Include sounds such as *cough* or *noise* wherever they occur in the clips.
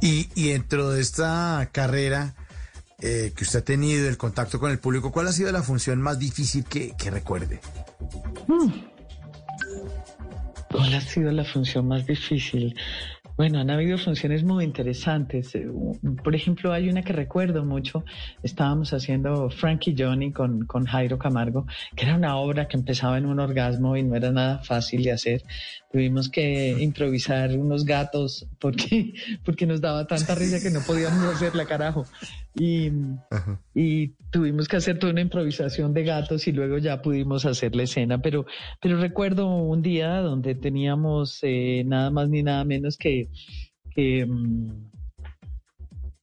Y, y dentro de esta carrera eh, que usted ha tenido, el contacto con el público, ¿cuál ha sido la función más difícil que, que recuerde? Mm. ¿Cuál ha sido la función más difícil? Bueno, han habido funciones muy interesantes. Eh, por ejemplo, hay una que recuerdo mucho. Estábamos haciendo Frankie Johnny con, con Jairo Camargo, que era una obra que empezaba en un orgasmo y no era nada fácil de hacer. Tuvimos que improvisar unos gatos porque, *laughs* porque nos daba tanta risa que no podíamos hacerla, carajo. Y, y tuvimos que hacer toda una improvisación de gatos y luego ya pudimos hacer la escena. Pero, pero recuerdo un día donde teníamos eh, nada más ni nada menos que, que, mm,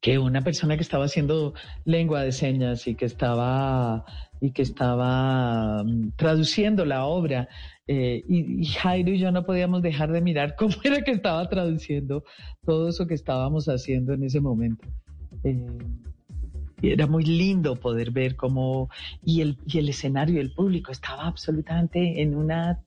que una persona que estaba haciendo lengua de señas y que estaba y que estaba mm, traduciendo la obra eh, y, y, Jairo y yo no podíamos dejar de mirar *laughs* cómo era que estaba traduciendo todo eso que estábamos haciendo en ese momento. Eh, era muy lindo poder ver cómo y el, y el escenario y el público estaba absolutamente en una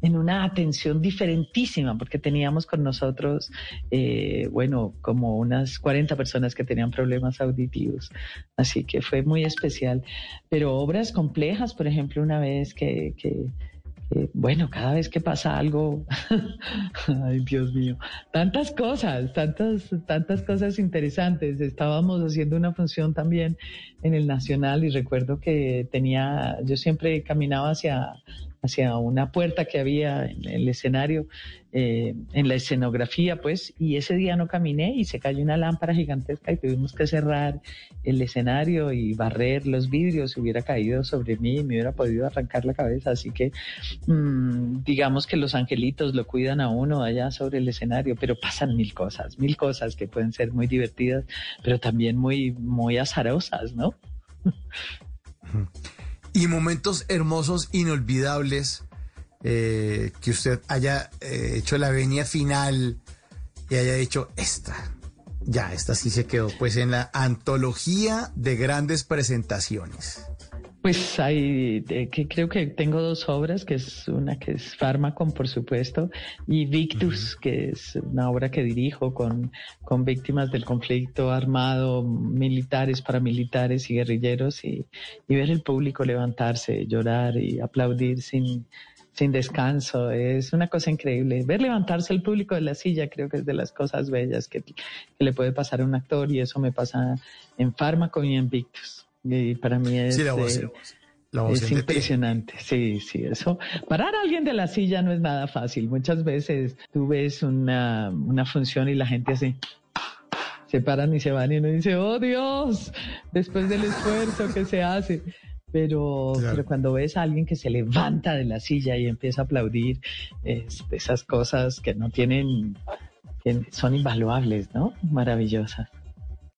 en una atención diferentísima porque teníamos con nosotros eh, bueno como unas 40 personas que tenían problemas auditivos. Así que fue muy especial. Pero obras complejas por ejemplo una vez que bueno, cada vez que pasa algo, *laughs* ay Dios mío, tantas cosas, tantas, tantas cosas interesantes. Estábamos haciendo una función también en el Nacional y recuerdo que tenía, yo siempre caminaba hacia, hacia una puerta que había en el escenario, eh, en la escenografía, pues, y ese día no caminé y se cayó una lámpara gigantesca y tuvimos que cerrar el escenario y barrer los vidrios, hubiera caído sobre mí y me hubiera podido arrancar la cabeza, así que mmm, digamos que los angelitos lo cuidan a uno allá sobre el escenario, pero pasan mil cosas, mil cosas que pueden ser muy divertidas, pero también muy, muy azarosas, ¿no? Y momentos hermosos, inolvidables, eh, que usted haya eh, hecho la venia final y haya dicho esta. Ya, esta sí se quedó pues en la antología de grandes presentaciones. Pues hay, eh, que creo que tengo dos obras, que es una que es Fármaco, por supuesto, y Victus, uh -huh. que es una obra que dirijo con, con víctimas del conflicto armado, militares, paramilitares y guerrilleros, y, y ver el público levantarse, llorar y aplaudir sin, sin descanso. Es una cosa increíble. Ver levantarse el público de la silla creo que es de las cosas bellas que, que le puede pasar a un actor y eso me pasa en Fármaco y en Victus. Y para mí es, sí, la voz, eh, la voz es impresionante. Sí, sí, eso. Parar a alguien de la silla no es nada fácil. Muchas veces tú ves una, una función y la gente así se paran y se van y uno dice, oh Dios, después del esfuerzo que se hace. Pero, claro. pero cuando ves a alguien que se levanta de la silla y empieza a aplaudir, es esas cosas que no tienen, que son invaluables, ¿no? Maravillosas.